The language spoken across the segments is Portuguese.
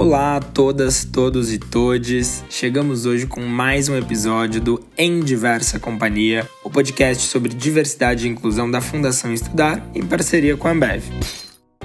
Olá a todas, todos e todes. Chegamos hoje com mais um episódio do Em Diversa Companhia, o podcast sobre diversidade e inclusão da Fundação Estudar em parceria com a Ambev.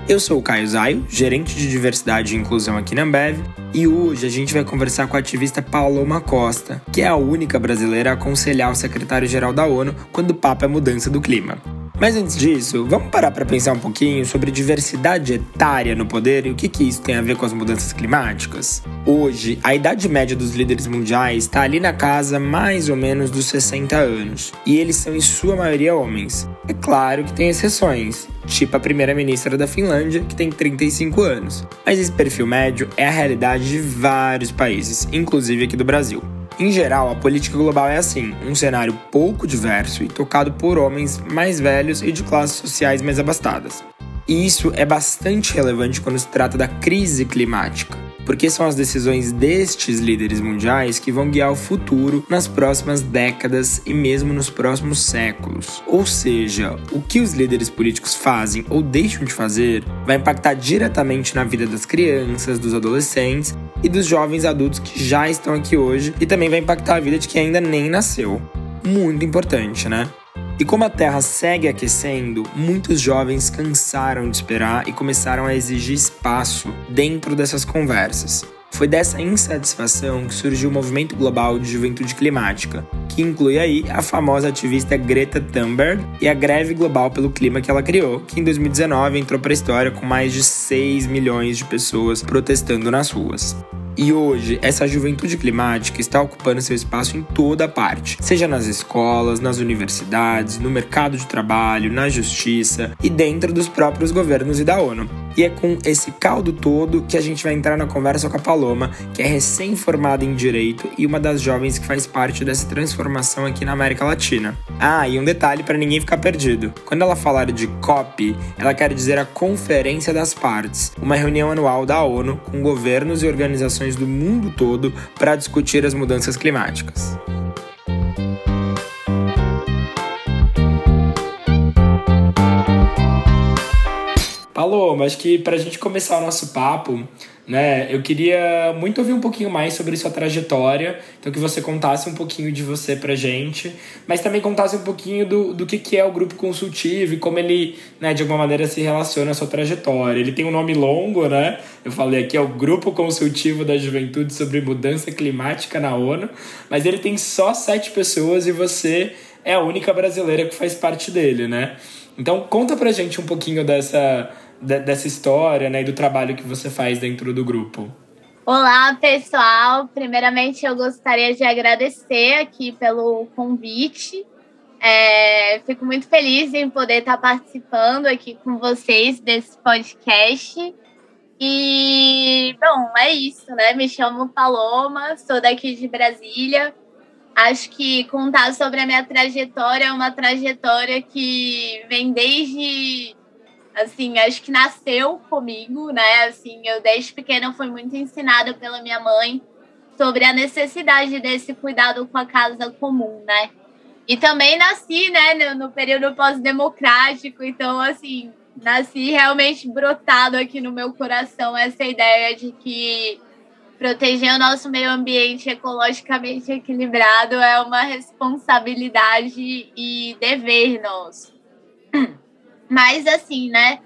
Eu sou o Caio Zaio, gerente de diversidade e inclusão aqui na Ambev, e hoje a gente vai conversar com a ativista Paloma Costa, que é a única brasileira a aconselhar o secretário-geral da ONU quando o papo é mudança do clima. Mas antes disso, vamos parar para pensar um pouquinho sobre diversidade etária no poder e o que, que isso tem a ver com as mudanças climáticas? Hoje, a idade média dos líderes mundiais está ali na casa mais ou menos dos 60 anos, e eles são em sua maioria homens. É claro que tem exceções, tipo a primeira-ministra da Finlândia, que tem 35 anos. Mas esse perfil médio é a realidade de vários países, inclusive aqui do Brasil. Em geral, a política global é assim: um cenário pouco diverso e tocado por homens mais velhos e de classes sociais mais abastadas. E isso é bastante relevante quando se trata da crise climática porque são as decisões destes líderes mundiais que vão guiar o futuro nas próximas décadas e mesmo nos próximos séculos. Ou seja, o que os líderes políticos fazem ou deixam de fazer vai impactar diretamente na vida das crianças, dos adolescentes e dos jovens adultos que já estão aqui hoje e também vai impactar a vida de quem ainda nem nasceu. Muito importante, né? E como a Terra segue aquecendo, muitos jovens cansaram de esperar e começaram a exigir espaço dentro dessas conversas. Foi dessa insatisfação que surgiu o movimento global de juventude climática, que inclui aí a famosa ativista Greta Thunberg e a greve global pelo clima que ela criou, que em 2019 entrou para a história com mais de 6 milhões de pessoas protestando nas ruas. E hoje, essa juventude climática está ocupando seu espaço em toda parte, seja nas escolas, nas universidades, no mercado de trabalho, na justiça e dentro dos próprios governos e da ONU. E é com esse caldo todo que a gente vai entrar na conversa com a Paloma, que é recém-formada em Direito e uma das jovens que faz parte dessa transformação aqui na América Latina. Ah, e um detalhe para ninguém ficar perdido. Quando ela falar de COP, ela quer dizer a Conferência das Partes, uma reunião anual da ONU com governos e organizações do mundo todo para discutir as mudanças climáticas. Paloma, acho que para a gente começar o nosso papo, né, eu queria muito ouvir um pouquinho mais sobre sua trajetória, então que você contasse um pouquinho de você pra gente, mas também contasse um pouquinho do, do que, que é o grupo consultivo e como ele, né, de alguma maneira se relaciona à sua trajetória. Ele tem um nome longo, né? Eu falei aqui, é o Grupo Consultivo da Juventude sobre Mudança Climática na ONU, mas ele tem só sete pessoas e você é a única brasileira que faz parte dele, né? Então conta pra gente um pouquinho dessa dessa história né, e do trabalho que você faz dentro do grupo. Olá, pessoal. Primeiramente, eu gostaria de agradecer aqui pelo convite. É, fico muito feliz em poder estar participando aqui com vocês desse podcast. E, bom, é isso, né? Me chamo Paloma, sou daqui de Brasília. Acho que contar sobre a minha trajetória é uma trajetória que vem desde assim, acho que nasceu comigo, né? Assim, eu desde pequena fui muito ensinada pela minha mãe sobre a necessidade desse cuidado com a casa comum, né? E também nasci, né, no, período pós-democrático, então, assim, nasci realmente brotado aqui no meu coração essa ideia de que proteger o nosso meio ambiente ecologicamente equilibrado é uma responsabilidade e dever nosso. Mas, assim, né?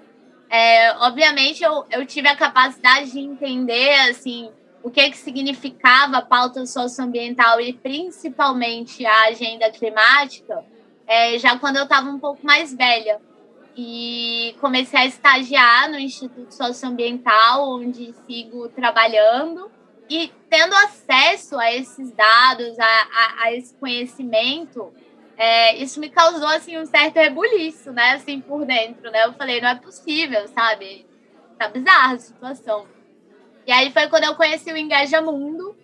É, obviamente, eu, eu tive a capacidade de entender, assim, o que, que significava a pauta socioambiental e principalmente a agenda climática, é, já quando eu estava um pouco mais velha. E comecei a estagiar no Instituto Socioambiental, onde sigo trabalhando. E tendo acesso a esses dados, a, a, a esse conhecimento, é, isso me causou assim um certo rebuliço, né, assim por dentro, né? Eu falei, não é possível, sabe? Tá bizarra a situação. E aí foi quando eu conheci o Engaja Mundo,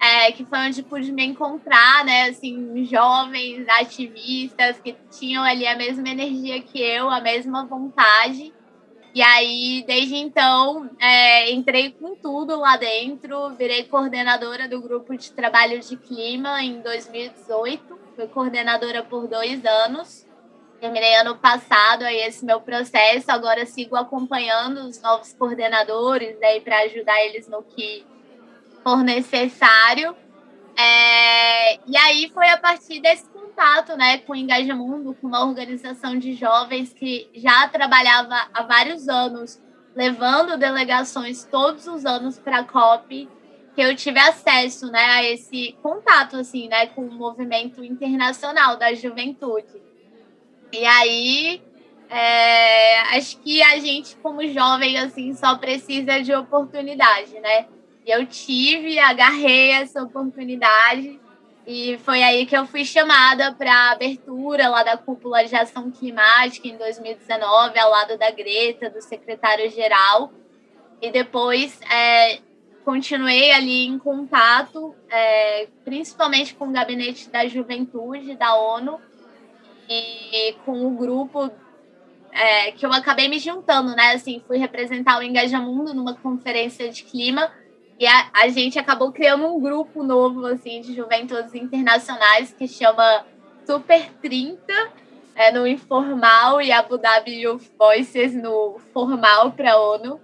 é, que foi onde pude me encontrar, né, assim, jovens ativistas que tinham ali a mesma energia que eu, a mesma vontade. E aí, desde então, é, entrei com tudo lá dentro, virei coordenadora do grupo de trabalho de clima em 2018 fui coordenadora por dois anos. Terminei ano passado aí esse meu processo, agora sigo acompanhando os novos coordenadores daí né, para ajudar eles no que for necessário. É, e aí foi a partir desse contato né, com o Engajamundo, com uma organização de jovens que já trabalhava há vários anos, levando delegações todos os anos para a COP, que eu tive acesso né, a esse contato assim, né, com o movimento internacional da juventude. E aí, é, acho que a gente, como jovem, assim, só precisa de oportunidade, né? eu tive, agarrei essa oportunidade e foi aí que eu fui chamada para a abertura lá da cúpula de ação climática em 2019, ao lado da Greta, do secretário-geral. E depois é, continuei ali em contato, é, principalmente com o Gabinete da Juventude da ONU e com o grupo é, que eu acabei me juntando, né? Assim, fui representar o Engajamundo numa conferência de clima e a, a gente acabou criando um grupo novo, assim, de juventudes internacionais que chama Super 30, é, no informal, e Abu Dhabi Youth Voices no formal para a ONU.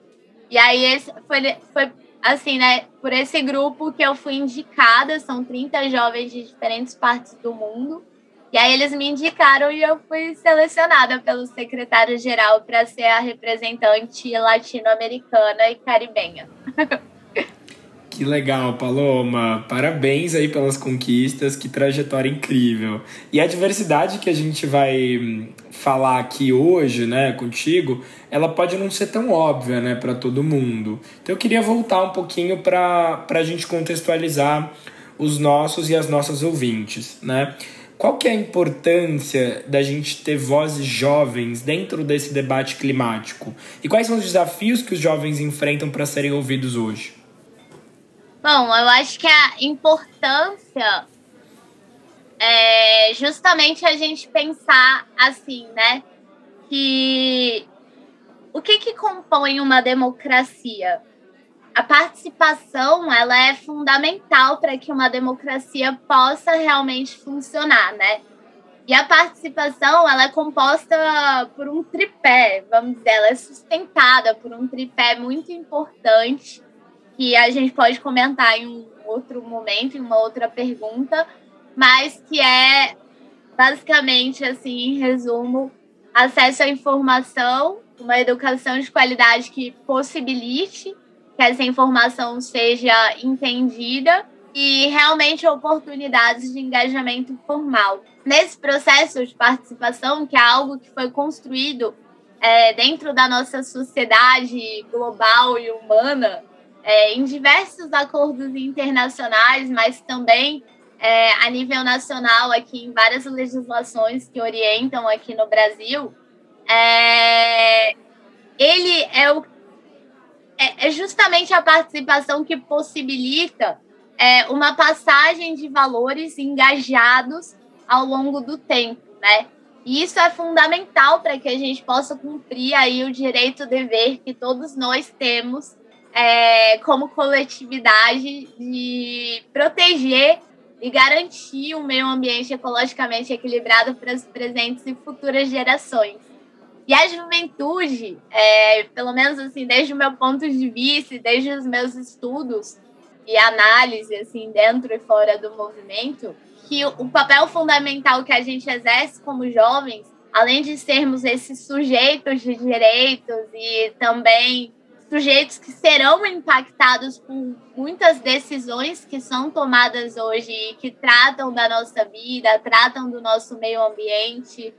E aí esse foi, foi assim, né, por esse grupo que eu fui indicada, são 30 jovens de diferentes partes do mundo. E aí eles me indicaram e eu fui selecionada pelo secretário-geral para ser a representante latino-americana e caribenha. Que legal, Paloma. Parabéns aí pelas conquistas, que trajetória incrível. E a diversidade que a gente vai hum, falar aqui hoje, né, contigo, ela pode não ser tão óbvia, né, para todo mundo. Então eu queria voltar um pouquinho para a gente contextualizar os nossos e as nossas ouvintes, né? Qual que é a importância da gente ter vozes jovens dentro desse debate climático? E quais são os desafios que os jovens enfrentam para serem ouvidos hoje? Bom, eu acho que a importância é justamente a gente pensar assim, né? Que o que, que compõe uma democracia? A participação ela é fundamental para que uma democracia possa realmente funcionar, né? E a participação ela é composta por um tripé, vamos dizer, ela é sustentada por um tripé muito importante que a gente pode comentar em um outro momento, em uma outra pergunta, mas que é basicamente, assim, em resumo, acesso à informação, uma educação de qualidade que possibilite que essa informação seja entendida e realmente oportunidades de engajamento formal. Nesse processo de participação, que é algo que foi construído é, dentro da nossa sociedade global e humana, é, em diversos acordos internacionais, mas também é, a nível nacional, aqui em várias legislações que orientam aqui no Brasil, é, ele é, o, é, é, justamente a participação que possibilita é, uma passagem de valores engajados ao longo do tempo, né? E isso é fundamental para que a gente possa cumprir aí o direito-dever que todos nós temos é, como coletividade de proteger e garantir um meio ambiente ecologicamente equilibrado para as presentes e futuras gerações. E a juventude, é, pelo menos assim, desde o meu ponto de vista, desde os meus estudos e análise assim dentro e fora do movimento, que o papel fundamental que a gente exerce como jovens, além de sermos esses sujeitos de direitos e também sujeitos que serão impactados por muitas decisões que são tomadas hoje que tratam da nossa vida, tratam do nosso meio ambiente,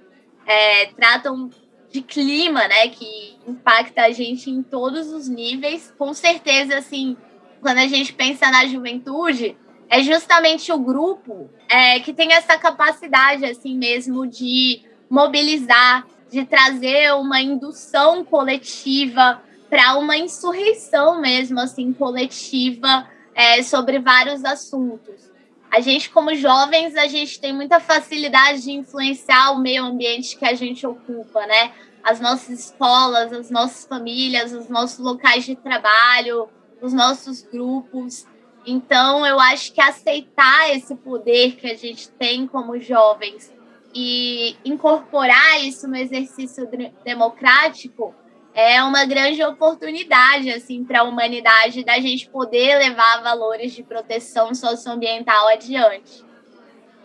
é, tratam de clima, né, que impacta a gente em todos os níveis. Com certeza, assim, quando a gente pensa na juventude, é justamente o grupo é, que tem essa capacidade, assim mesmo, de mobilizar, de trazer uma indução coletiva, para uma insurreição mesmo, assim, coletiva é, sobre vários assuntos. A gente, como jovens, a gente tem muita facilidade de influenciar o meio ambiente que a gente ocupa, né? As nossas escolas, as nossas famílias, os nossos locais de trabalho, os nossos grupos. Então, eu acho que aceitar esse poder que a gente tem como jovens e incorporar isso no exercício democrático é uma grande oportunidade assim para a humanidade da gente poder levar valores de proteção socioambiental adiante.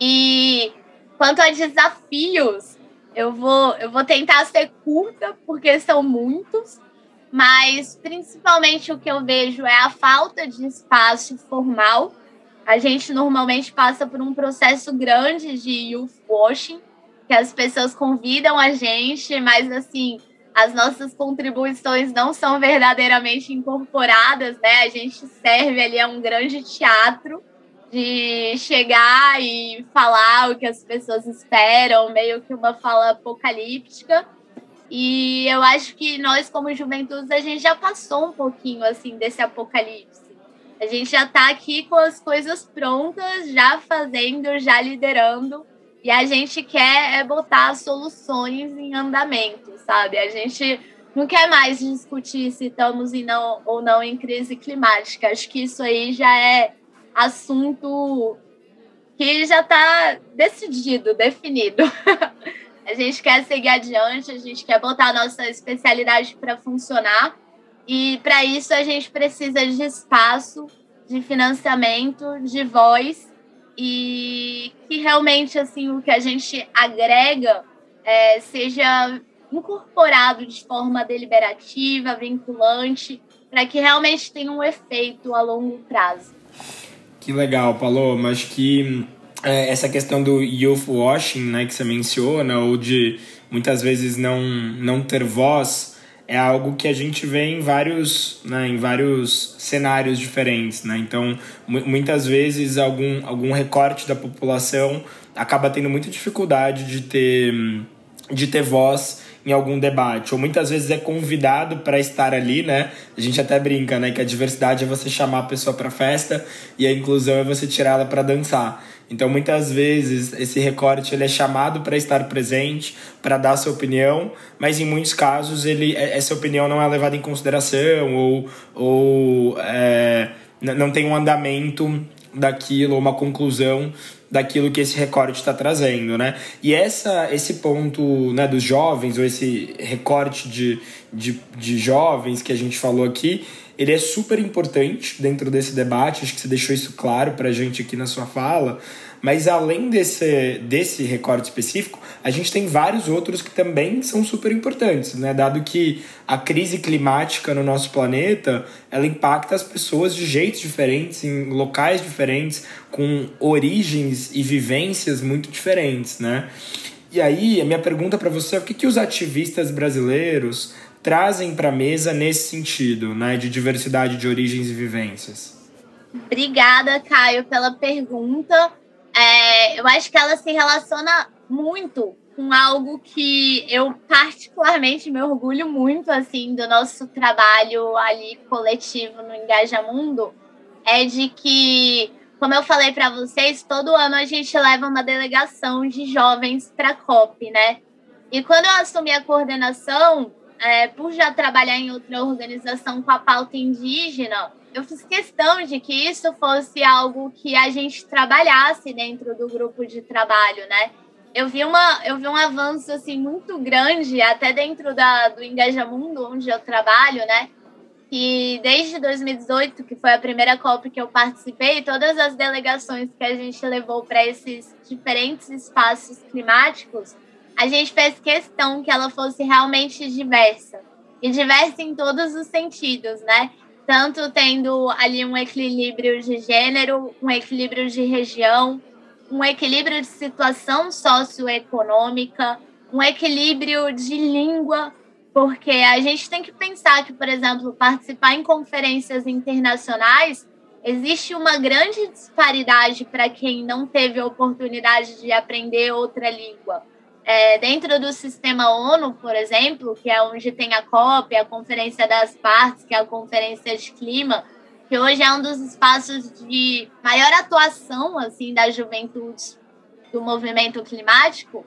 E quanto a desafios, eu vou eu vou tentar ser curta porque são muitos, mas principalmente o que eu vejo é a falta de espaço formal. A gente normalmente passa por um processo grande de youth washing, que as pessoas convidam a gente, mas assim, as nossas contribuições não são verdadeiramente incorporadas, né? A gente serve ali a um grande teatro de chegar e falar o que as pessoas esperam, meio que uma fala apocalíptica. E eu acho que nós, como juventude, a gente já passou um pouquinho assim desse apocalipse. A gente já está aqui com as coisas prontas, já fazendo, já liderando. E a gente quer é botar soluções em andamento, sabe? A gente não quer mais discutir se estamos em não, ou não em crise climática. Acho que isso aí já é assunto que já está decidido, definido. a gente quer seguir adiante, a gente quer botar a nossa especialidade para funcionar. E para isso a gente precisa de espaço, de financiamento, de voz e que realmente assim o que a gente agrega é, seja incorporado de forma deliberativa, vinculante, para que realmente tenha um efeito a longo prazo. Que legal, Paloma. Acho que é, essa questão do youth washing, né, que você menciona, ou de muitas vezes não, não ter voz, é algo que a gente vê em vários, né, em vários cenários diferentes. Né? Então, muitas vezes, algum, algum recorte da população acaba tendo muita dificuldade de ter, de ter voz em algum debate, ou muitas vezes é convidado para estar ali, né? A gente até brinca, né, que a diversidade é você chamar a pessoa para festa e a inclusão é você tirar ela para dançar. Então, muitas vezes, esse recorte ele é chamado para estar presente, para dar sua opinião, mas em muitos casos ele, é, essa opinião não é levada em consideração ou, ou é, não tem um andamento daquilo, uma conclusão daquilo que esse recorte está trazendo, né? E essa, esse ponto né, dos jovens, ou esse recorte de, de, de jovens que a gente falou aqui, ele é super importante dentro desse debate, acho que você deixou isso claro para a gente aqui na sua fala, mas além desse, desse recorte específico, a gente tem vários outros que também são super importantes, né? Dado que a crise climática no nosso planeta, ela impacta as pessoas de jeitos diferentes, em locais diferentes, com origens e vivências muito diferentes, né? E aí, a minha pergunta para você é o que, que os ativistas brasileiros trazem para a mesa nesse sentido, né, de diversidade de origens e vivências? Obrigada, Caio, pela pergunta. É, eu acho que ela se relaciona muito com algo que eu particularmente me orgulho muito assim do nosso trabalho ali coletivo no Engajamundo, é de que, como eu falei para vocês, todo ano a gente leva uma delegação de jovens para a COP, né? E quando eu assumi a coordenação, é, por já trabalhar em outra organização com a pauta indígena, eu fiz questão de que isso fosse algo que a gente trabalhasse dentro do grupo de trabalho, né? Eu vi, uma, eu vi um avanço assim muito grande, até dentro da, do Engajamundo, onde eu trabalho, né? Que desde 2018, que foi a primeira COP que eu participei, todas as delegações que a gente levou para esses diferentes espaços climáticos, a gente fez questão que ela fosse realmente diversa. E diversa em todos os sentidos, né? Tanto tendo ali um equilíbrio de gênero, um equilíbrio de região, um equilíbrio de situação socioeconômica, um equilíbrio de língua, porque a gente tem que pensar que, por exemplo, participar em conferências internacionais existe uma grande disparidade para quem não teve a oportunidade de aprender outra língua. É, dentro do sistema ONU, por exemplo, que é onde tem a COP, a Conferência das Partes, que é a Conferência de Clima, que hoje é um dos espaços de maior atuação assim da juventude do movimento climático,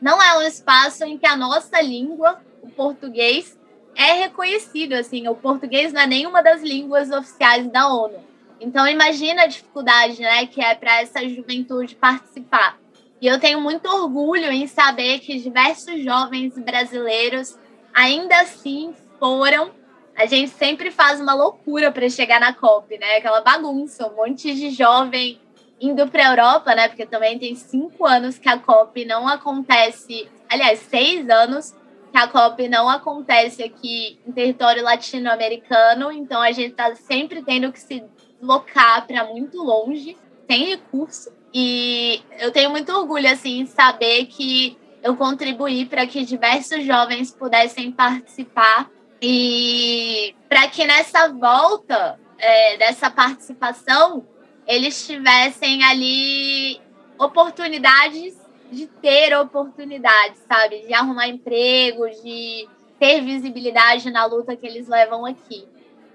não é um espaço em que a nossa língua, o português, é reconhecido assim. O português não é nenhuma das línguas oficiais da ONU. Então imagina a dificuldade, né, que é para essa juventude participar. E eu tenho muito orgulho em saber que diversos jovens brasileiros ainda assim foram. A gente sempre faz uma loucura para chegar na COP, né? Aquela bagunça, um monte de jovem indo para a Europa, né? Porque também tem cinco anos que a COP não acontece. Aliás, seis anos que a COP não acontece aqui em território latino-americano. Então a gente está sempre tendo que se deslocar para muito longe, sem recurso. E eu tenho muito orgulho assim em saber que eu contribuí para que diversos jovens pudessem participar e para que nessa volta é, dessa participação eles tivessem ali oportunidades de ter oportunidades, sabe? De arrumar emprego, de ter visibilidade na luta que eles levam aqui.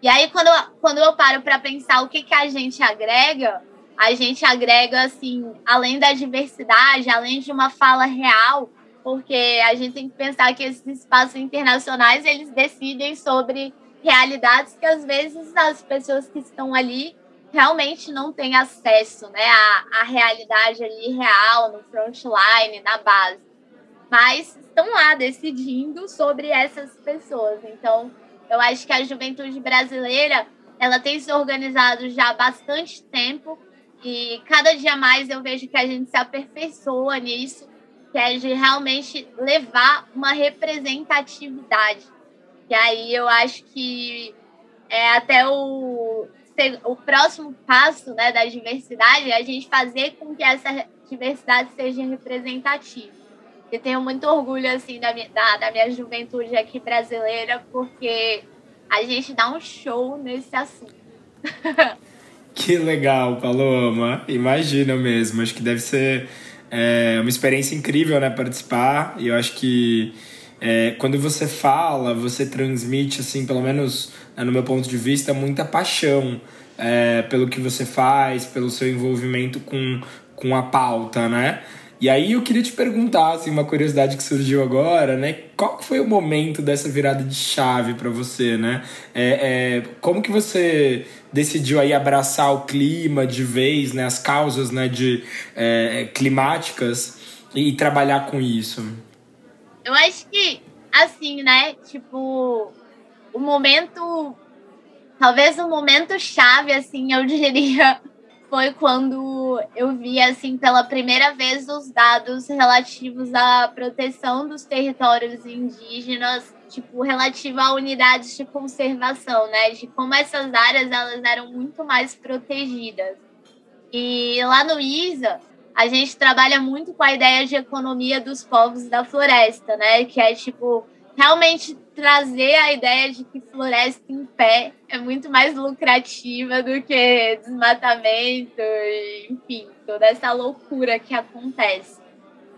E aí, quando quando eu paro para pensar o que, que a gente agrega, a gente agrega, assim, além da diversidade, além de uma fala real, porque a gente tem que pensar que esses espaços internacionais, eles decidem sobre realidades que, às vezes, as pessoas que estão ali realmente não têm acesso, né, à, à realidade ali real, no frontline, na base. Mas estão lá decidindo sobre essas pessoas. Então, eu acho que a juventude brasileira, ela tem se organizado já há bastante tempo e cada dia mais eu vejo que a gente se aperfeiçoa nisso, que é de realmente levar uma representatividade. E aí eu acho que é até o, o próximo passo né, da diversidade é a gente fazer com que essa diversidade seja representativa. Eu tenho muito orgulho assim da minha, da, da minha juventude aqui brasileira, porque a gente dá um show nesse assunto. Que legal, Paloma. Imagina mesmo. Acho que deve ser é, uma experiência incrível, né? Participar. E eu acho que é, quando você fala, você transmite, assim, pelo menos né, no meu ponto de vista, muita paixão é, pelo que você faz, pelo seu envolvimento com, com a pauta, né? E aí eu queria te perguntar, assim, uma curiosidade que surgiu agora, né? Qual foi o momento dessa virada de chave para você, né? É, é, como que você decidiu aí abraçar o clima de vez, né? As causas, né? De é, climáticas e trabalhar com isso? Eu acho que, assim, né? Tipo, o momento... Talvez o momento chave, assim, eu diria foi quando eu vi, assim, pela primeira vez os dados relativos à proteção dos territórios indígenas, tipo, relativo a unidades de conservação, né? De como essas áreas, elas eram muito mais protegidas. E lá no ISA, a gente trabalha muito com a ideia de economia dos povos da floresta, né? Que é, tipo, realmente trazer a ideia de que floresta em pé é muito mais lucrativa do que desmatamento, enfim, toda essa loucura que acontece.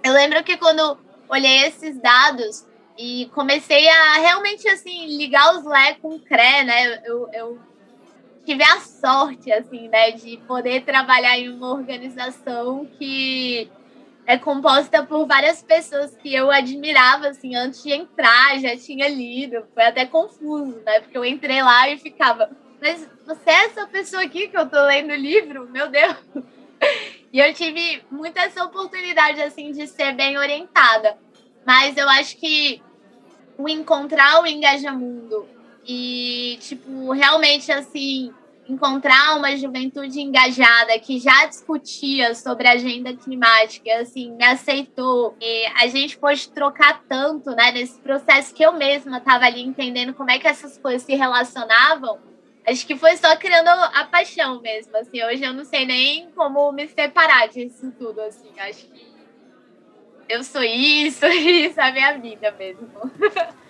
Eu lembro que quando olhei esses dados e comecei a realmente assim ligar os Lé com o CRE, né? Eu, eu tive a sorte assim, né, de poder trabalhar em uma organização que é composta por várias pessoas que eu admirava, assim, antes de entrar, já tinha lido. Foi até confuso, né? Porque eu entrei lá e ficava, mas você é essa pessoa aqui que eu tô lendo o livro? Meu Deus! E eu tive muita essa oportunidade, assim, de ser bem orientada. Mas eu acho que o encontrar o engajamundo e, tipo, realmente, assim, encontrar uma juventude engajada que já discutia sobre a agenda climática, assim, me aceitou. E a gente pôde trocar tanto, né, nesse processo que eu mesma estava ali entendendo como é que essas coisas se relacionavam. Acho que foi só criando a paixão mesmo, assim. Hoje eu não sei nem como me separar disso tudo, assim. Acho que eu sou isso, isso é a minha vida mesmo.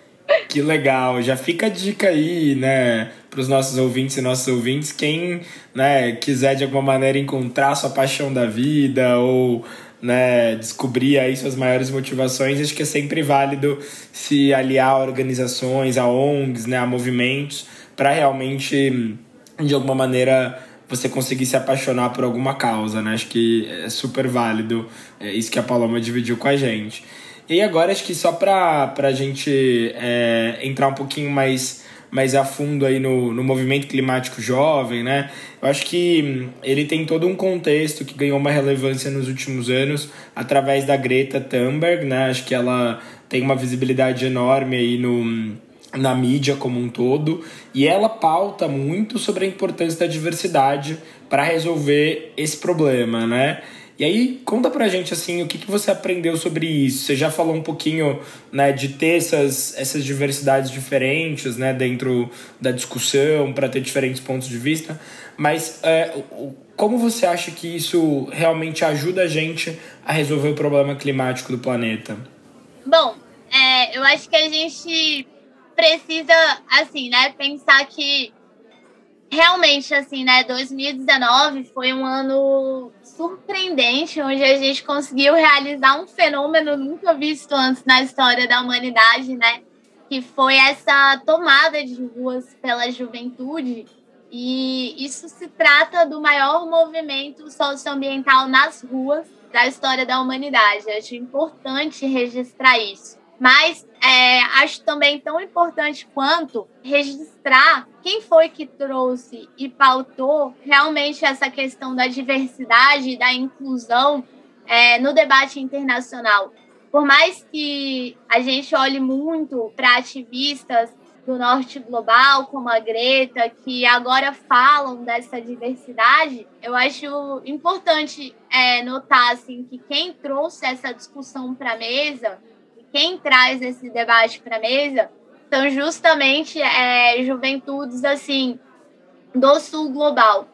Que legal, já fica a dica aí, né, para os nossos ouvintes e nossos ouvintes, quem, né, quiser de alguma maneira encontrar sua paixão da vida ou, né, descobrir aí suas maiores motivações, acho que é sempre válido se aliar a organizações, a ONGs, né, a movimentos, para realmente, de alguma maneira, você conseguir se apaixonar por alguma causa, né? Acho que é super válido é isso que a Paloma dividiu com a gente. E agora acho que só para a gente é, entrar um pouquinho mais mais a fundo aí no, no movimento climático jovem, né? Eu acho que ele tem todo um contexto que ganhou uma relevância nos últimos anos através da Greta Thunberg, né? Acho que ela tem uma visibilidade enorme aí no, na mídia como um todo e ela pauta muito sobre a importância da diversidade para resolver esse problema, né? E aí, conta pra gente, assim, o que, que você aprendeu sobre isso? Você já falou um pouquinho, né, de ter essas, essas diversidades diferentes, né, dentro da discussão, para ter diferentes pontos de vista, mas é, como você acha que isso realmente ajuda a gente a resolver o problema climático do planeta? Bom, é, eu acho que a gente precisa, assim, né, pensar que realmente, assim, né, 2019 foi um ano surpreendente, onde a gente conseguiu realizar um fenômeno nunca visto antes na história da humanidade, né? Que foi essa tomada de ruas pela juventude. E isso se trata do maior movimento socioambiental nas ruas da história da humanidade. Acho importante registrar isso. Mas é, acho também tão importante quanto registrar quem foi que trouxe e pautou realmente essa questão da diversidade e da inclusão é, no debate internacional. Por mais que a gente olhe muito para ativistas do norte global, como a Greta, que agora falam dessa diversidade, eu acho importante é, notar assim, que quem trouxe essa discussão para a mesa quem traz esse debate para a mesa são justamente é, juventudes assim do sul global.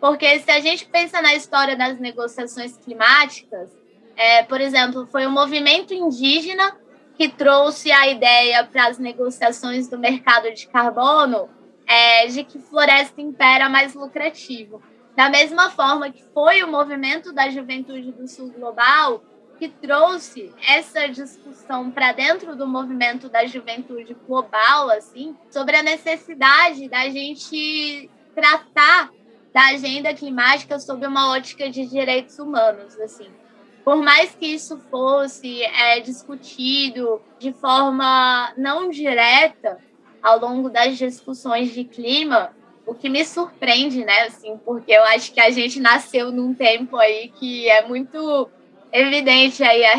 Porque se a gente pensa na história das negociações climáticas, é, por exemplo, foi o movimento indígena que trouxe a ideia para as negociações do mercado de carbono é, de que floresta impera mais lucrativo. Da mesma forma que foi o movimento da juventude do sul global que trouxe essa discussão para dentro do movimento da juventude global, assim, sobre a necessidade da gente tratar da agenda climática sob uma ótica de direitos humanos, assim. Por mais que isso fosse é, discutido de forma não direta ao longo das discussões de clima, o que me surpreende, né, assim, porque eu acho que a gente nasceu num tempo aí que é muito evidente aí a,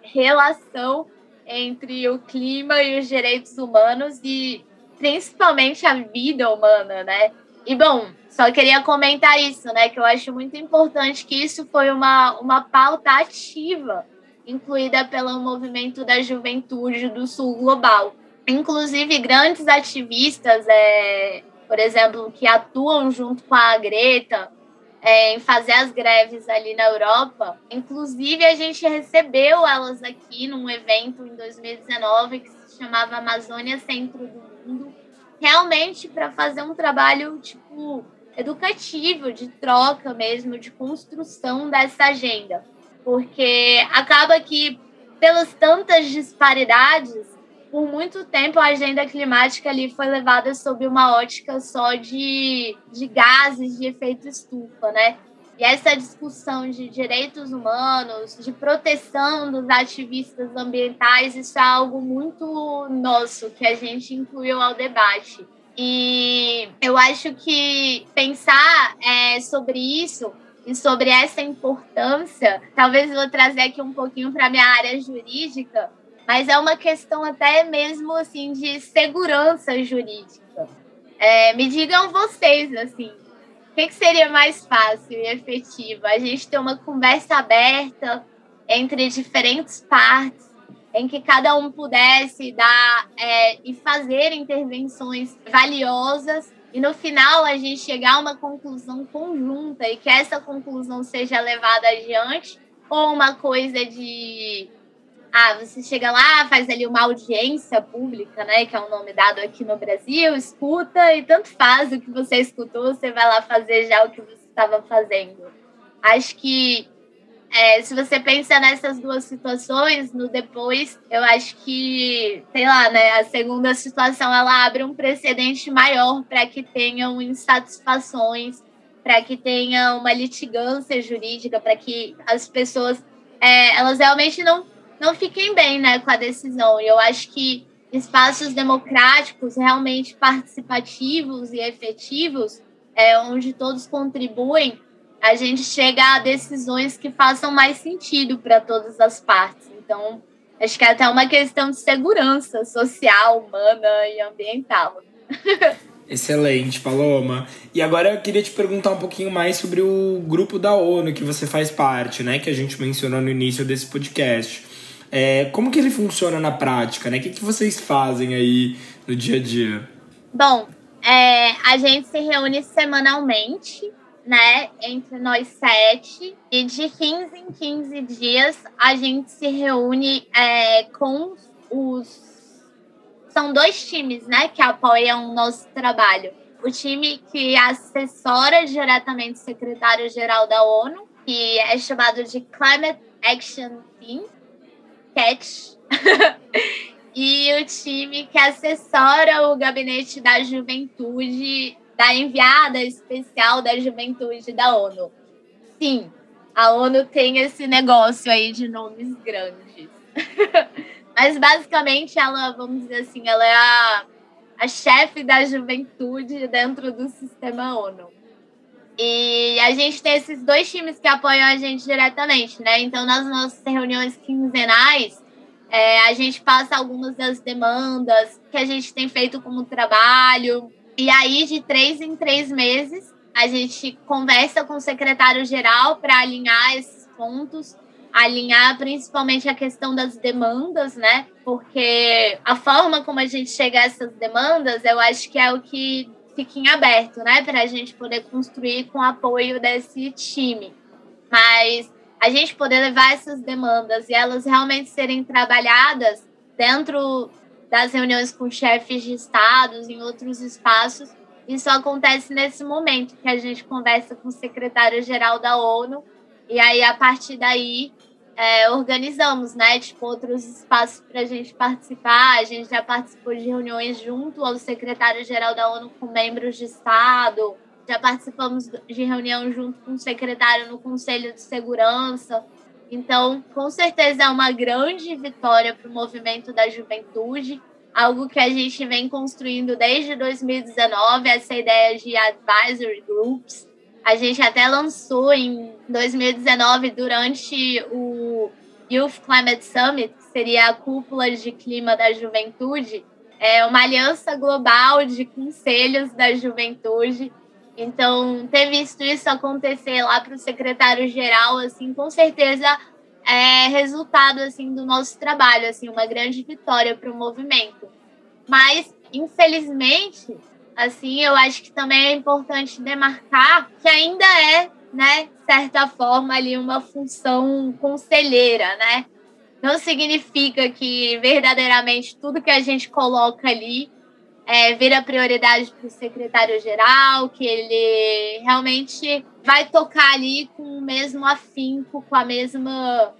relação entre o clima e os direitos humanos e principalmente a vida humana, né? E bom, só queria comentar isso, né? Que eu acho muito importante que isso foi uma, uma pauta ativa, incluída pelo movimento da juventude do Sul Global. Inclusive, grandes ativistas, é, por exemplo, que atuam junto com a Greta, é, em fazer as greves ali na Europa. Inclusive, a gente recebeu elas aqui num evento em 2019 que se chamava Amazônia Centro do Mundo, realmente para fazer um trabalho tipo educativo, de troca mesmo, de construção dessa agenda. Porque acaba que, pelas tantas disparidades, por muito tempo a agenda climática ali foi levada sob uma ótica só de, de gases de efeito estufa, né? E essa discussão de direitos humanos, de proteção dos ativistas ambientais, isso é algo muito nosso, que a gente incluiu ao debate. E eu acho que pensar é, sobre isso e sobre essa importância, talvez eu vou trazer aqui um pouquinho para minha área jurídica, mas é uma questão até mesmo assim de segurança jurídica. É, me digam vocês assim, o que, que seria mais fácil e efetivo? A gente ter uma conversa aberta entre diferentes partes, em que cada um pudesse dar é, e fazer intervenções valiosas e no final a gente chegar a uma conclusão conjunta e que essa conclusão seja levada adiante ou uma coisa de ah, você chega lá, faz ali uma audiência pública, né, que é um nome dado aqui no Brasil, escuta e tanto faz o que você escutou, você vai lá fazer já o que você estava fazendo. Acho que é, se você pensa nessas duas situações, no depois, eu acho que, sei lá, né, a segunda situação ela abre um precedente maior para que tenham insatisfações, para que tenha uma litigância jurídica, para que as pessoas é, elas realmente não não fiquem bem né, com a decisão. E eu acho que espaços democráticos realmente participativos e efetivos, é, onde todos contribuem, a gente chega a decisões que façam mais sentido para todas as partes. Então, acho que é até uma questão de segurança social, humana e ambiental. Excelente, Paloma. E agora eu queria te perguntar um pouquinho mais sobre o grupo da ONU que você faz parte, né? Que a gente mencionou no início desse podcast. É, como que ele funciona na prática, né? O que, que vocês fazem aí no dia a dia? Bom, é, a gente se reúne semanalmente, né? Entre nós sete. E de 15 em 15 dias a gente se reúne é, com os são dois times, né, que apoiam o nosso trabalho. O time que assessora diretamente o secretário-geral da ONU, que é chamado de Climate Action Team, CATCH. e o time que assessora o gabinete da juventude, da enviada especial da juventude da ONU. Sim, a ONU tem esse negócio aí de nomes grandes. Mas basicamente ela, vamos dizer assim, ela é a, a chefe da juventude dentro do sistema ONU. E a gente tem esses dois times que apoiam a gente diretamente, né? Então, nas nossas reuniões quinzenais, é, a gente passa algumas das demandas que a gente tem feito como trabalho. E aí, de três em três meses, a gente conversa com o secretário-geral para alinhar esses pontos alinhar principalmente a questão das demandas, né? Porque a forma como a gente chega a essas demandas, eu acho que é o que fica em aberto, né? Para a gente poder construir com o apoio desse time. Mas a gente poder levar essas demandas e elas realmente serem trabalhadas dentro das reuniões com chefes de estados, em outros espaços, isso acontece nesse momento que a gente conversa com o secretário-geral da ONU e aí, a partir daí, é, organizamos, né? Tipo, outros espaços para a gente participar. A gente já participou de reuniões junto ao secretário-geral da ONU com membros de Estado. Já participamos de reunião junto com o secretário no Conselho de Segurança. Então, com certeza é uma grande vitória para o movimento da juventude, algo que a gente vem construindo desde 2019, essa ideia de advisory groups, a gente até lançou em 2019, durante o Youth Climate Summit, que seria a cúpula de clima da juventude, é uma aliança global de conselhos da juventude. Então, ter visto isso acontecer lá para o secretário-geral, assim, com certeza é resultado assim do nosso trabalho, assim, uma grande vitória para o movimento. Mas, infelizmente, assim, eu acho que também é importante demarcar que ainda é, né, certa forma ali uma função conselheira, né? Não significa que verdadeiramente tudo que a gente coloca ali é, vira prioridade para o secretário-geral, que ele realmente vai tocar ali com o mesmo afinco, com a mesma,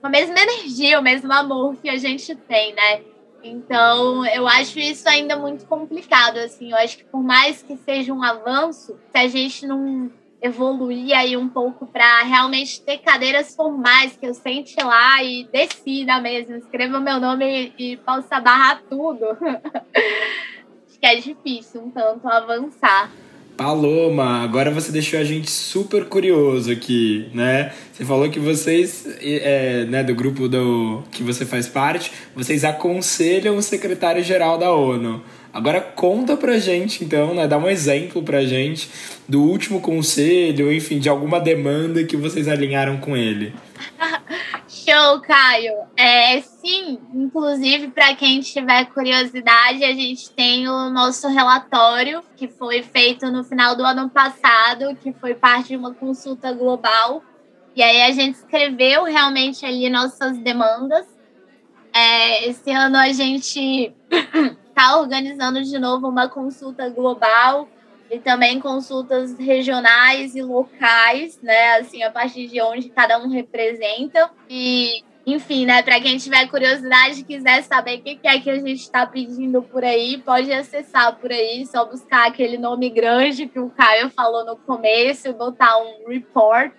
com a mesma energia, o mesmo amor que a gente tem, né? Então, eu acho isso ainda muito complicado, assim. Eu acho que por mais que seja um avanço, se a gente não evoluir aí um pouco para realmente ter cadeiras formais que eu sente lá e decida mesmo, escreva meu nome e, e possa barrar tudo. acho que é difícil um tanto avançar. Paloma, agora você deixou a gente super curioso aqui, né? Você falou que vocês, é, né, do grupo do que você faz parte, vocês aconselham o secretário-geral da ONU. Agora conta pra gente, então, né? Dá um exemplo pra gente do último conselho, enfim, de alguma demanda que vocês alinharam com ele. Show, Caio. É, sim, inclusive, para quem tiver curiosidade, a gente tem o nosso relatório que foi feito no final do ano passado, que foi parte de uma consulta global. E aí a gente escreveu realmente ali nossas demandas. É, esse ano a gente está organizando de novo uma consulta global e também consultas regionais e locais, né? Assim, a partir de onde cada um representa. E, enfim, né? Para quem tiver curiosidade e quiser saber o que é que a gente está pedindo por aí, pode acessar por aí, só buscar aquele nome grande que o Caio falou no começo, botar um report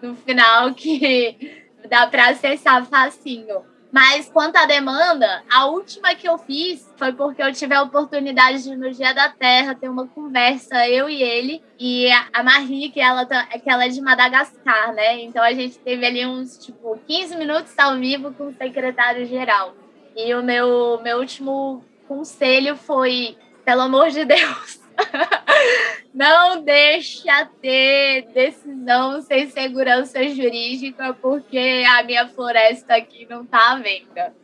no final que dá para acessar facinho. Mas quanto à demanda, a última que eu fiz foi porque eu tive a oportunidade de, no Dia da Terra, ter uma conversa, eu e ele, e a Marie, que ela, tá, que ela é de Madagascar, né? Então a gente teve ali uns, tipo, 15 minutos ao vivo com o secretário-geral. E o meu, meu último conselho foi, pelo amor de Deus, não deixa ter decisão sem segurança jurídica, porque a minha floresta aqui não está à venda.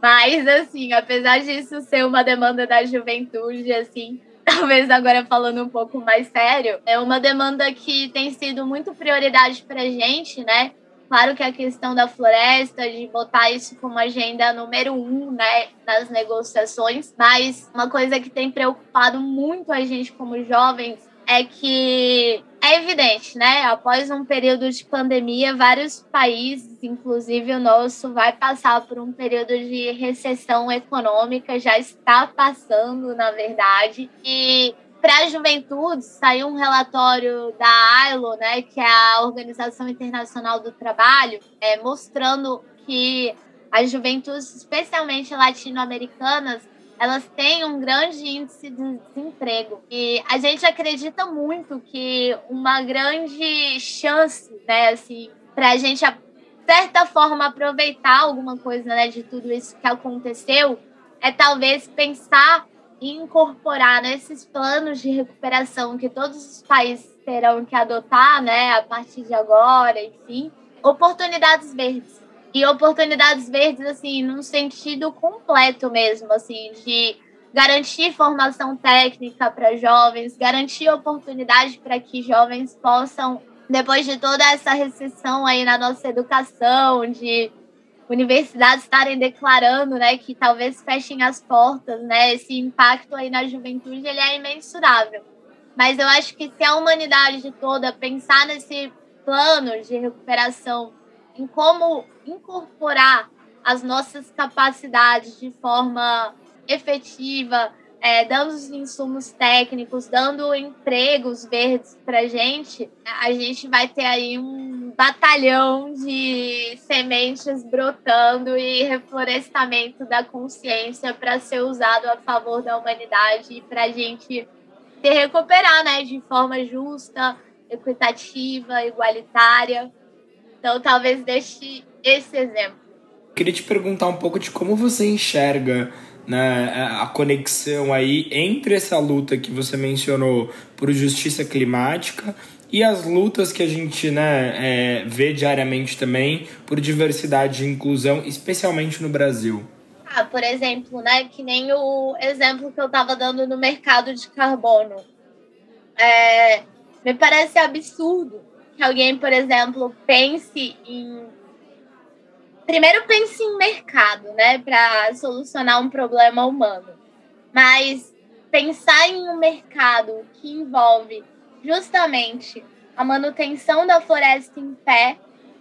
Mas, assim, apesar disso ser uma demanda da juventude, assim, talvez agora falando um pouco mais sério, é uma demanda que tem sido muito prioridade para gente, né? Claro que a questão da floresta, de botar isso como agenda número um, né, nas negociações, mas uma coisa que tem preocupado muito a gente como jovens é que é evidente, né? Após um período de pandemia, vários países, inclusive o nosso, vai passar por um período de recessão econômica, já está passando, na verdade. E para a juventude, saiu um relatório da ILO, né, que é a Organização Internacional do Trabalho, é, mostrando que as juventudes, especialmente latino-americanas, elas têm um grande índice de desemprego. E a gente acredita muito que uma grande chance, né, assim, para a gente, de certa forma, aproveitar alguma coisa né, de tudo isso que aconteceu, é talvez pensar incorporar nesses planos de recuperação que todos os países terão que adotar, né, a partir de agora, enfim, oportunidades verdes. E oportunidades verdes, assim, num sentido completo mesmo, assim, de garantir formação técnica para jovens, garantir oportunidade para que jovens possam, depois de toda essa recessão aí na nossa educação, de universidades estarem declarando, né, que talvez fechem as portas, né, esse impacto aí na juventude ele é imensurável. Mas eu acho que se a humanidade toda pensar nesse plano de recuperação, em como incorporar as nossas capacidades de forma efetiva, é, dando os insumos técnicos, dando empregos verdes para gente, a gente vai ter aí um batalhão de sementes brotando e reflorestamento da consciência para ser usado a favor da humanidade e para a gente se recuperar, né, de forma justa, equitativa, igualitária. Então, talvez deixe esse exemplo. Queria te perguntar um pouco de como você enxerga né, a conexão aí entre essa luta que você mencionou por justiça climática e as lutas que a gente né, é, vê diariamente também por diversidade e inclusão, especialmente no Brasil. Ah, por exemplo, né, que nem o exemplo que eu estava dando no mercado de carbono. É, me parece absurdo que alguém, por exemplo, pense em primeiro pense em mercado, né, para solucionar um problema humano. Mas pensar em um mercado que envolve justamente a manutenção da floresta em pé,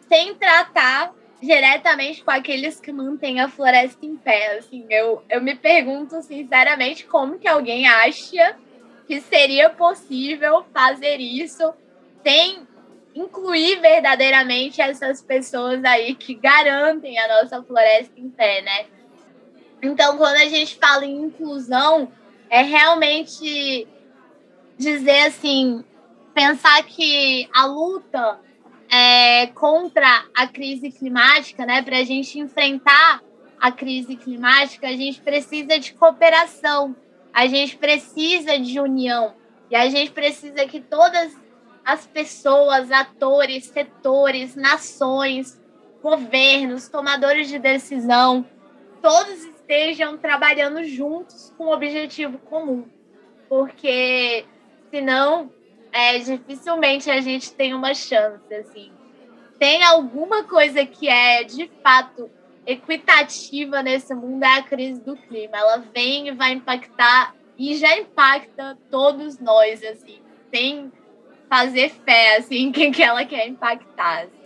sem tratar diretamente com aqueles que mantêm a floresta em pé. Assim, eu, eu me pergunto sinceramente como que alguém acha que seria possível fazer isso sem incluir verdadeiramente essas pessoas aí que garantem a nossa floresta em pé, né? Então, quando a gente fala em inclusão, é realmente dizer assim, pensar que a luta é, contra a crise climática, né, para a gente enfrentar a crise climática, a gente precisa de cooperação, a gente precisa de união e a gente precisa que todas as pessoas, atores, setores, nações, governos, tomadores de decisão, todos estejam trabalhando juntos com um objetivo comum. Porque senão, é, dificilmente a gente tem uma chance, assim. Tem alguma coisa que é, de fato, equitativa nesse mundo, é a crise do clima. Ela vem e vai impactar, e já impacta todos nós, assim. Tem fazer fé, assim, quem que ela quer impactar. Assim.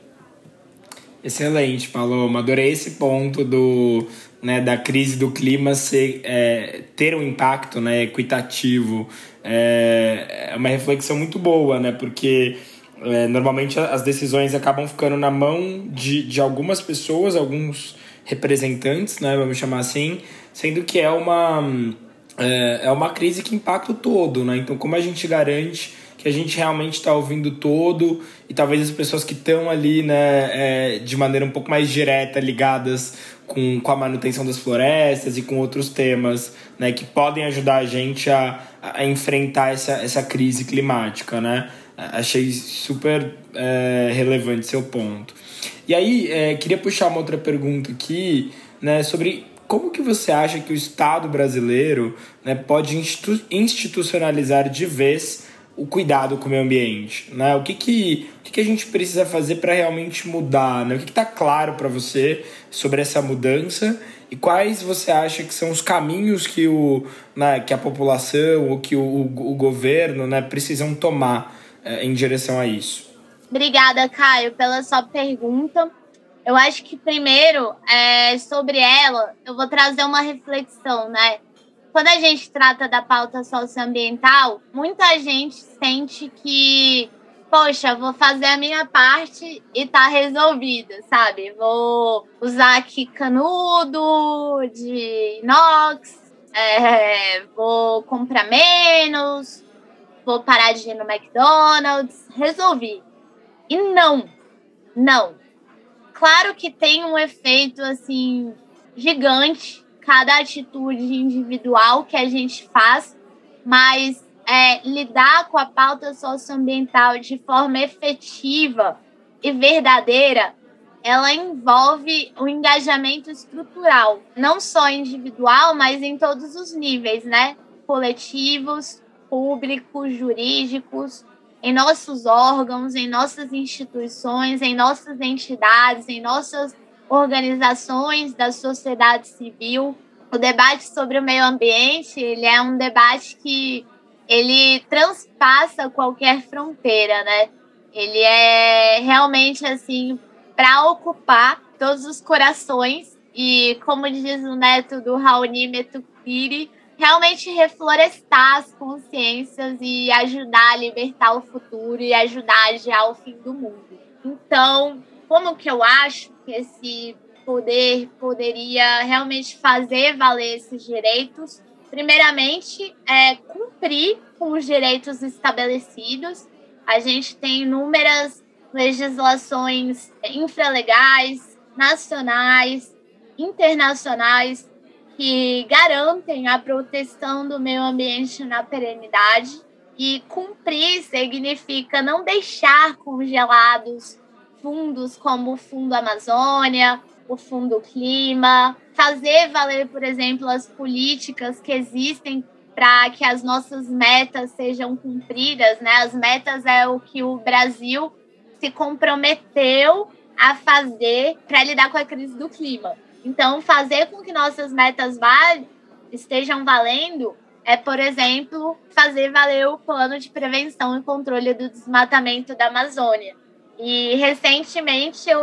Excelente, Paloma. Adorei esse ponto do, né, da crise do clima ser, é, ter um impacto né, equitativo. É, é uma reflexão muito boa, né? Porque é, normalmente as decisões acabam ficando na mão de, de algumas pessoas, alguns representantes, né, vamos chamar assim, sendo que é uma, é, é uma crise que impacta o todo. Né? Então, como a gente garante que a gente realmente está ouvindo todo e talvez as pessoas que estão ali né, é, de maneira um pouco mais direta ligadas com, com a manutenção das florestas e com outros temas né, que podem ajudar a gente a, a enfrentar essa, essa crise climática. Né? Achei super é, relevante seu ponto. E aí, é, queria puxar uma outra pergunta aqui né, sobre como que você acha que o Estado brasileiro né, pode institu institucionalizar de vez o cuidado com o meio ambiente, né? O que que, o que, que a gente precisa fazer para realmente mudar, né? O que está claro para você sobre essa mudança e quais você acha que são os caminhos que, o, né, que a população ou que o, o, o governo né, precisam tomar é, em direção a isso? Obrigada, Caio, pela sua pergunta. Eu acho que primeiro, é, sobre ela, eu vou trazer uma reflexão, né? Quando a gente trata da pauta socioambiental, muita gente sente que, poxa, vou fazer a minha parte e tá resolvida, sabe? Vou usar aqui canudo de inox, é, vou comprar menos, vou parar de ir no McDonald's, resolvi. E não, não. Claro que tem um efeito assim gigante cada atitude individual que a gente faz, mas é, lidar com a pauta socioambiental de forma efetiva e verdadeira, ela envolve o engajamento estrutural, não só individual, mas em todos os níveis, né? Coletivos, públicos, jurídicos, em nossos órgãos, em nossas instituições, em nossas entidades, em nossas organizações da sociedade civil. O debate sobre o meio ambiente, ele é um debate que ele transpassa qualquer fronteira, né? Ele é realmente assim para ocupar todos os corações e, como diz o neto do Raoni Metukiri, realmente reflorestar as consciências e ajudar a libertar o futuro e ajudar a adiar o fim do mundo. Então, como que eu acho esse poder poderia realmente fazer valer esses direitos. Primeiramente, é cumprir com os direitos estabelecidos. A gente tem inúmeras legislações infralegais, nacionais, internacionais, que garantem a proteção do meio ambiente na perenidade. E cumprir significa não deixar congelados fundos como o Fundo Amazônia, o Fundo Clima, fazer valer, por exemplo, as políticas que existem para que as nossas metas sejam cumpridas, né? As metas é o que o Brasil se comprometeu a fazer para lidar com a crise do clima. Então, fazer com que nossas metas estejam valendo é, por exemplo, fazer valer o plano de prevenção e controle do desmatamento da Amazônia. E recentemente eu,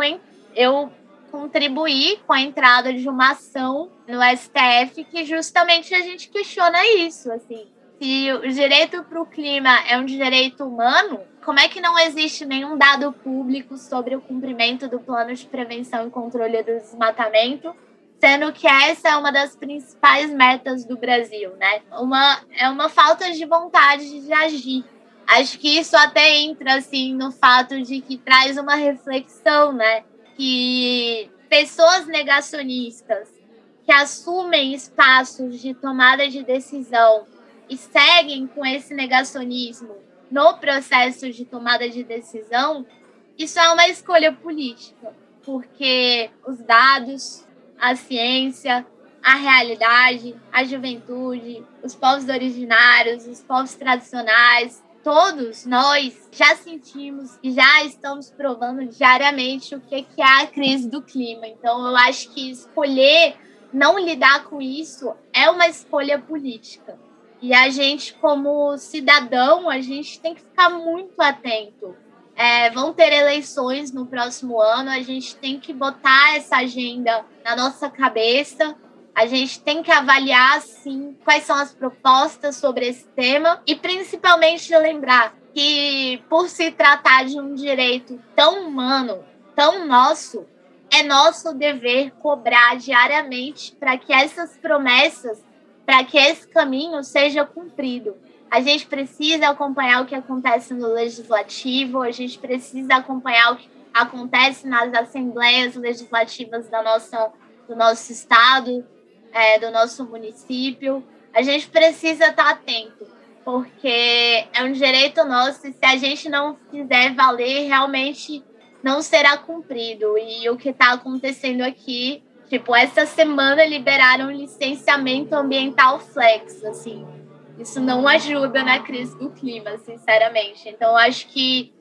eu contribuir com a entrada de uma ação no STF que justamente a gente questiona isso, assim. Se o direito para o clima é um direito humano, como é que não existe nenhum dado público sobre o cumprimento do plano de prevenção e controle do desmatamento, sendo que essa é uma das principais metas do Brasil, né? Uma, é uma falta de vontade de agir. Acho que isso até entra assim no fato de que traz uma reflexão, né? que pessoas negacionistas que assumem espaços de tomada de decisão e seguem com esse negacionismo no processo de tomada de decisão, isso é uma escolha política, porque os dados, a ciência, a realidade, a juventude, os povos originários, os povos tradicionais, todos nós já sentimos e já estamos provando diariamente o que é a crise do clima. Então, eu acho que escolher não lidar com isso é uma escolha política. E a gente, como cidadão, a gente tem que ficar muito atento. É, vão ter eleições no próximo ano, a gente tem que botar essa agenda na nossa cabeça a gente tem que avaliar, sim, quais são as propostas sobre esse tema e principalmente lembrar que, por se tratar de um direito tão humano, tão nosso, é nosso dever cobrar diariamente para que essas promessas, para que esse caminho seja cumprido. A gente precisa acompanhar o que acontece no legislativo, a gente precisa acompanhar o que acontece nas assembleias legislativas da nossa, do nosso estado, é, do nosso município. A gente precisa estar atento, porque é um direito nosso e se a gente não fizer valer, realmente não será cumprido. E o que está acontecendo aqui, tipo, essa semana liberaram licenciamento ambiental flex, assim. Isso não ajuda na crise do clima, sinceramente. Então, acho que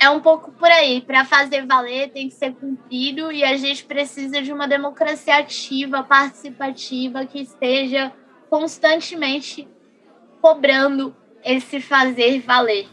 é um pouco por aí. Para fazer valer, tem que ser cumprido e a gente precisa de uma democracia ativa, participativa, que esteja constantemente cobrando esse fazer valer.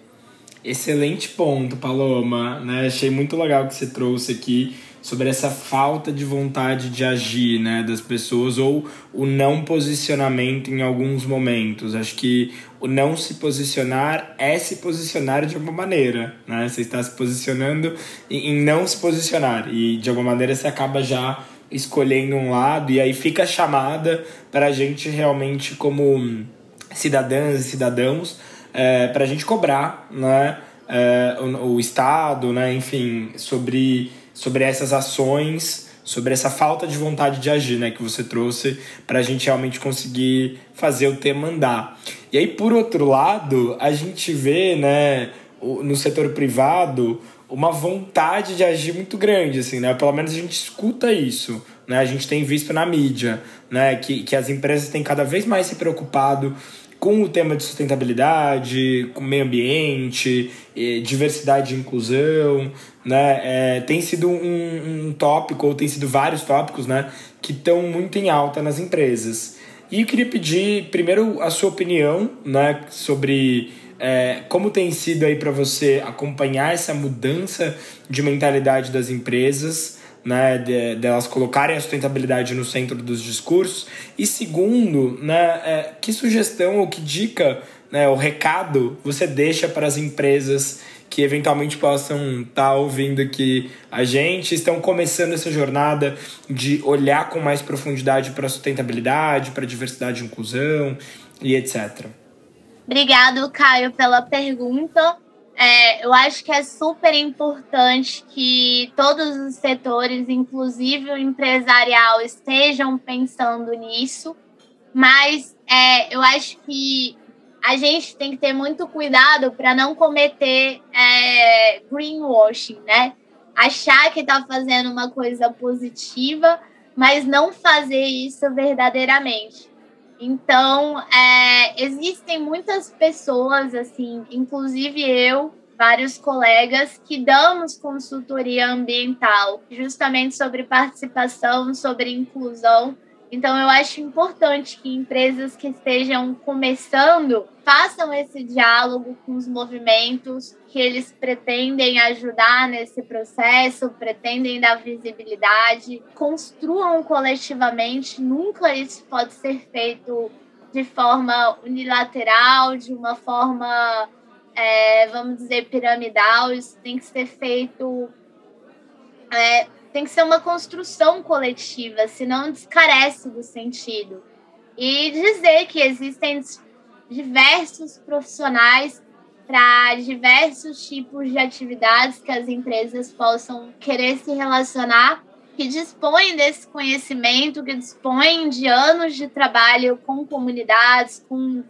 Excelente ponto, Paloma. Né? Achei muito legal que você trouxe aqui sobre essa falta de vontade de agir né, das pessoas ou o não posicionamento em alguns momentos. Acho que o não se posicionar é se posicionar de alguma maneira. Né? Você está se posicionando em não se posicionar e de alguma maneira você acaba já escolhendo um lado e aí fica a chamada para a gente realmente como cidadãs e cidadãos é, para a gente cobrar né, é, o, o, Estado, né, enfim, sobre, sobre essas ações, sobre essa falta de vontade de agir né, que você trouxe para a gente realmente conseguir fazer o tema andar. E aí, por outro lado, a gente vê né, no setor privado uma vontade de agir muito grande, assim, né? Pelo menos a gente escuta isso, né? A gente tem visto na mídia, né? Que, que as empresas têm cada vez mais se preocupado com o tema de sustentabilidade, com meio ambiente, diversidade e inclusão, né? É, tem sido um, um tópico, ou tem sido vários tópicos, né? Que estão muito em alta nas empresas. E eu queria pedir, primeiro, a sua opinião, né? Sobre é, como tem sido aí para você acompanhar essa mudança de mentalidade das empresas, né, de, de, elas colocarem a sustentabilidade no centro dos discursos. E segundo, né, é, que sugestão ou que dica, né, o recado você deixa para as empresas que eventualmente possam estar tá ouvindo aqui a gente, estão começando essa jornada de olhar com mais profundidade para a sustentabilidade, para a diversidade e inclusão e etc. Obrigado, Caio, pela pergunta. É, eu acho que é super importante que todos os setores, inclusive o empresarial, estejam pensando nisso, mas é, eu acho que a gente tem que ter muito cuidado para não cometer é, greenwashing, né? Achar que está fazendo uma coisa positiva, mas não fazer isso verdadeiramente. Então, é, existem muitas pessoas, assim, inclusive eu, vários colegas, que damos consultoria ambiental, justamente sobre participação, sobre inclusão então, eu acho importante que empresas que estejam começando façam esse diálogo com os movimentos que eles pretendem ajudar nesse processo, pretendem dar visibilidade, construam coletivamente. Nunca isso pode ser feito de forma unilateral, de uma forma, é, vamos dizer, piramidal. Isso tem que ser feito é, tem que ser uma construção coletiva, senão descarece do sentido. E dizer que existem diversos profissionais para diversos tipos de atividades que as empresas possam querer se relacionar, que dispõem desse conhecimento, que dispõem de anos de trabalho com comunidades, com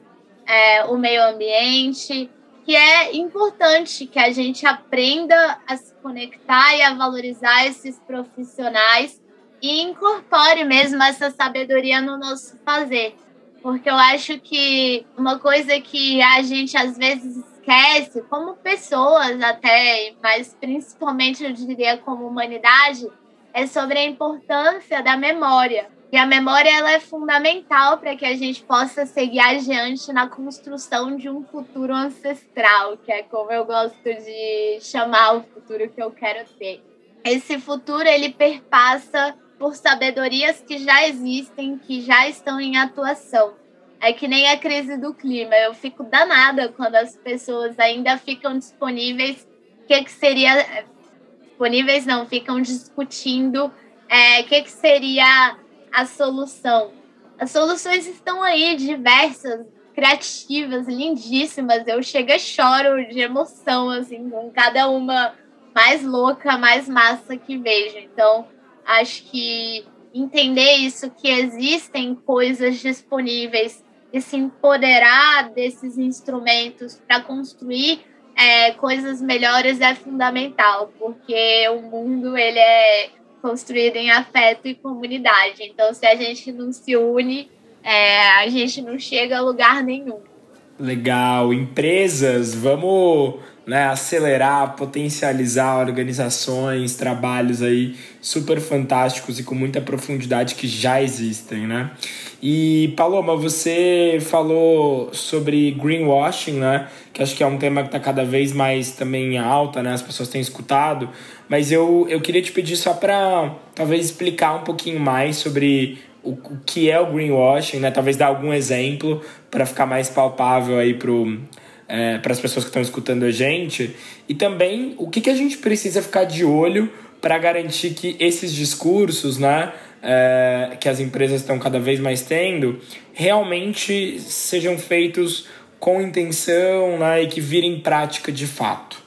é, o meio ambiente, que é importante que a gente aprenda a se conectar e a valorizar esses profissionais e incorpore mesmo essa sabedoria no nosso fazer. Porque eu acho que uma coisa que a gente às vezes esquece, como pessoas até, mas principalmente eu diria como humanidade, é sobre a importância da memória. E a memória ela é fundamental para que a gente possa seguir adiante na construção de um futuro ancestral, que é como eu gosto de chamar o futuro que eu quero ter. Esse futuro ele perpassa por sabedorias que já existem, que já estão em atuação. É que nem a crise do clima. Eu fico danada quando as pessoas ainda ficam disponíveis. O que, que seria disponíveis não, ficam discutindo o é, que, que seria a solução. As soluções estão aí, diversas, criativas, lindíssimas. Eu chego e choro de emoção, assim, com cada uma mais louca, mais massa que vejo. Então, acho que entender isso, que existem coisas disponíveis e se empoderar desses instrumentos para construir é, coisas melhores é fundamental, porque o mundo ele é construído em afeto e comunidade. Então, se a gente não se une, é, a gente não chega a lugar nenhum. Legal. Empresas, vamos né, acelerar, potencializar organizações, trabalhos aí super fantásticos e com muita profundidade que já existem, né? E Paloma, você falou sobre greenwashing, né? Que acho que é um tema que está cada vez mais também alta, né? As pessoas têm escutado. Mas eu, eu queria te pedir só para talvez explicar um pouquinho mais sobre o, o que é o greenwashing, né? Talvez dar algum exemplo para ficar mais palpável aí é, para as pessoas que estão escutando a gente e também o que, que a gente precisa ficar de olho para garantir que esses discursos, né, é, que as empresas estão cada vez mais tendo, realmente sejam feitos com intenção né, e que virem prática de fato.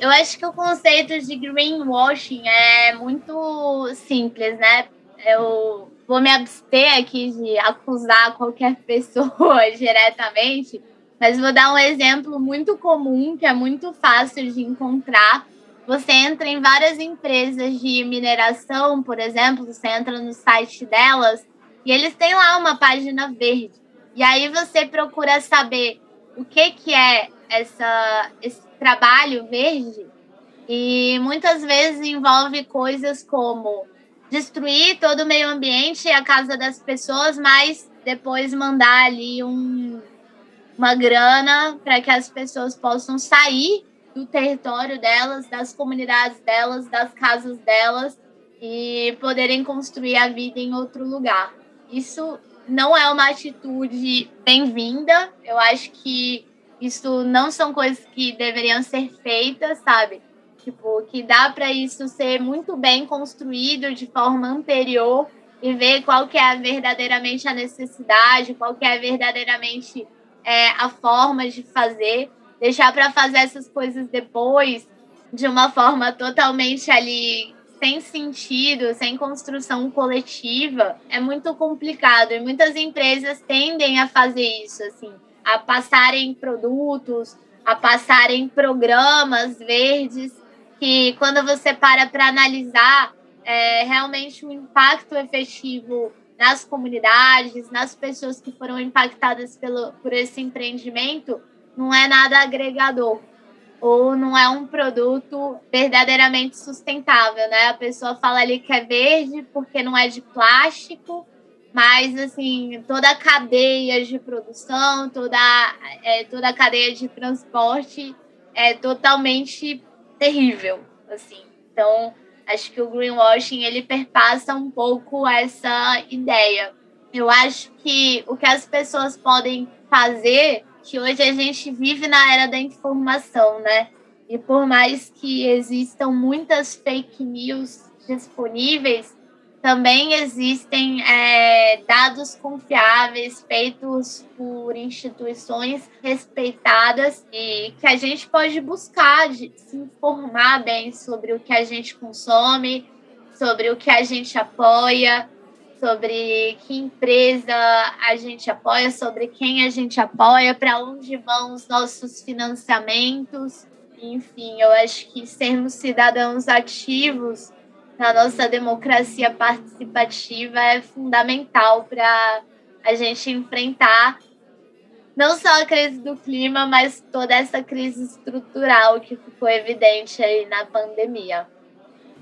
Eu acho que o conceito de greenwashing é muito simples, né? Eu vou me abster aqui de acusar qualquer pessoa diretamente, mas vou dar um exemplo muito comum, que é muito fácil de encontrar. Você entra em várias empresas de mineração, por exemplo, você entra no site delas e eles têm lá uma página verde. E aí você procura saber o que, que é essa, esse trabalho verde. E muitas vezes envolve coisas como destruir todo o meio ambiente e a casa das pessoas, mas depois mandar ali um, uma grana para que as pessoas possam sair do território delas, das comunidades delas, das casas delas e poderem construir a vida em outro lugar. Isso não é uma atitude bem-vinda. Eu acho que isso não são coisas que deveriam ser feitas, sabe? Tipo, que dá para isso ser muito bem construído de forma anterior e ver qual que é verdadeiramente a necessidade, qual que é verdadeiramente é, a forma de fazer, deixar para fazer essas coisas depois de uma forma totalmente ali sem sentido, sem construção coletiva, é muito complicado. E muitas empresas tendem a fazer isso, assim, a passarem produtos, a passarem programas verdes, que quando você para para analisar, é, realmente o impacto efetivo nas comunidades, nas pessoas que foram impactadas pelo, por esse empreendimento, não é nada agregador ou não é um produto verdadeiramente sustentável, né? A pessoa fala ali que é verde porque não é de plástico, mas assim toda a cadeia de produção, toda é, toda a cadeia de transporte é totalmente terrível, assim. Então Acho que o greenwashing ele perpassa um pouco essa ideia. Eu acho que o que as pessoas podem fazer, que hoje a gente vive na era da informação, né? E por mais que existam muitas fake news disponíveis, também existem é, dados confiáveis feitos por instituições respeitadas e que a gente pode buscar de se informar bem sobre o que a gente consome, sobre o que a gente apoia, sobre que empresa a gente apoia, sobre quem a gente apoia, para onde vão os nossos financiamentos. Enfim, eu acho que sermos cidadãos ativos na nossa democracia participativa é fundamental para a gente enfrentar não só a crise do clima, mas toda essa crise estrutural que ficou evidente aí na pandemia.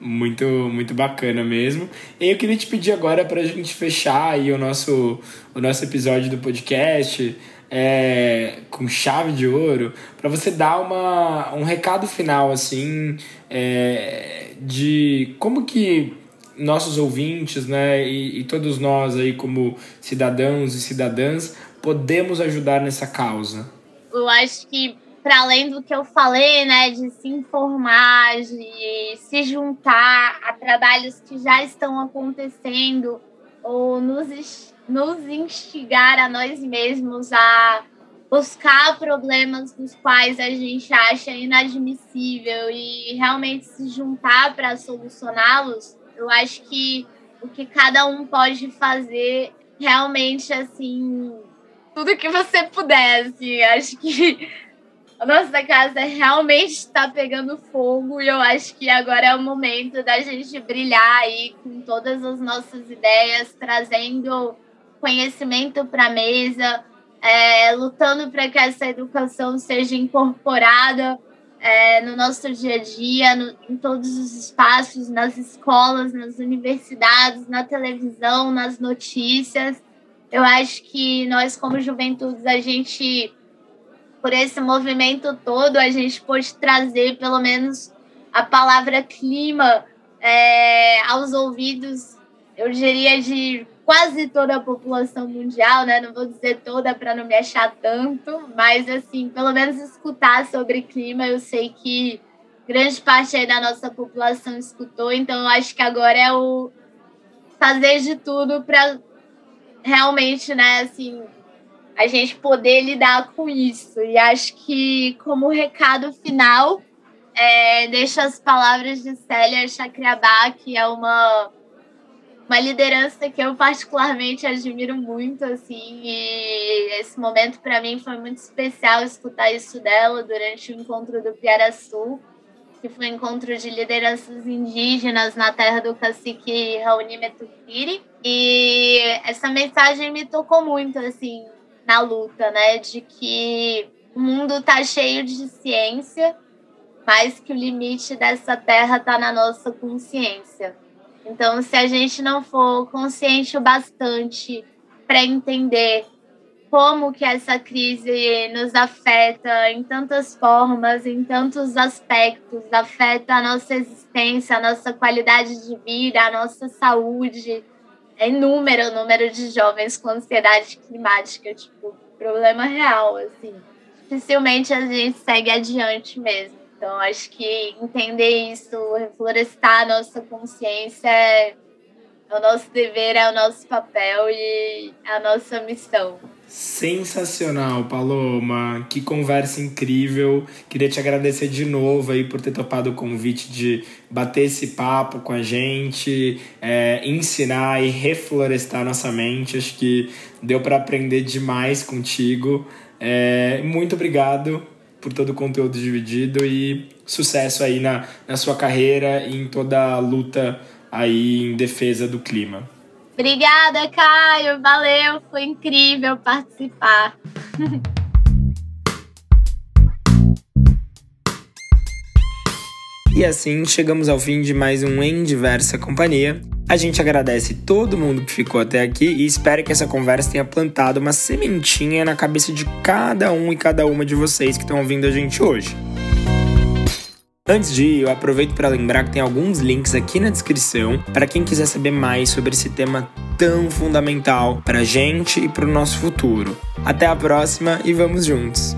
Muito, muito bacana mesmo. E eu queria te pedir agora para a gente fechar aí o nosso, o nosso episódio do podcast é, com chave de ouro, para você dar uma, um recado final, assim, é, de como que nossos ouvintes, né, e, e, todos nós aí como cidadãos e cidadãs podemos ajudar nessa causa? Eu acho que para além do que eu falei, né, de se informar, de se juntar a trabalhos que já estão acontecendo ou nos, nos instigar a nós mesmos a buscar problemas dos quais a gente acha inadmissível e realmente se juntar para solucioná-los, eu acho que o que cada um pode fazer realmente assim tudo que você puder, assim, acho que a nossa casa realmente está pegando fogo e eu acho que agora é o momento da gente brilhar aí com todas as nossas ideias, trazendo conhecimento para a mesa, é, lutando para que essa educação seja incorporada é, no nosso dia a dia, no, em todos os espaços, nas escolas, nas universidades, na televisão, nas notícias. Eu acho que nós, como juventudes, a gente por esse movimento todo, a gente pôde trazer pelo menos a palavra clima é, aos ouvidos, eu diria, de quase toda a população mundial, né? Não vou dizer toda para não me achar tanto, mas assim, pelo menos escutar sobre clima, eu sei que grande parte aí da nossa população escutou, então eu acho que agora é o fazer de tudo para realmente, né, assim, a gente poder lidar com isso. E acho que, como recado final, é, deixo as palavras de Célia Chacriabá, que é uma, uma liderança que eu particularmente admiro muito, assim, e esse momento para mim foi muito especial escutar isso dela durante o encontro do Piaraçu, que foi um encontro de lideranças indígenas na terra do cacique Raoni Metuquiri, e essa mensagem me tocou muito, assim, na luta, né? De que o mundo está cheio de ciência, mas que o limite dessa terra está na nossa consciência. Então, se a gente não for consciente o bastante para entender como que essa crise nos afeta em tantas formas, em tantos aspectos, afeta a nossa existência, a nossa qualidade de vida, a nossa saúde, é inúmero o número de jovens com ansiedade climática, tipo, problema real, assim. Dificilmente a gente segue adiante mesmo. Então, acho que entender isso, reflorestar a nossa consciência é, é o nosso dever, é o nosso papel e a nossa missão. Sensacional, Paloma. Que conversa incrível. Queria te agradecer de novo aí por ter topado o convite de bater esse papo com a gente, é, ensinar e reflorestar nossa mente. Acho que deu para aprender demais contigo. É, muito obrigado por todo o conteúdo dividido e sucesso aí na, na sua carreira e em toda a luta aí em defesa do clima. Obrigada, Caio. Valeu, foi incrível participar. E assim chegamos ao fim de mais um Em Diversa Companhia. A gente agradece todo mundo que ficou até aqui e espera que essa conversa tenha plantado uma sementinha na cabeça de cada um e cada uma de vocês que estão ouvindo a gente hoje. Antes de ir, eu aproveito para lembrar que tem alguns links aqui na descrição para quem quiser saber mais sobre esse tema tão fundamental para a gente e para o nosso futuro. Até a próxima e vamos juntos!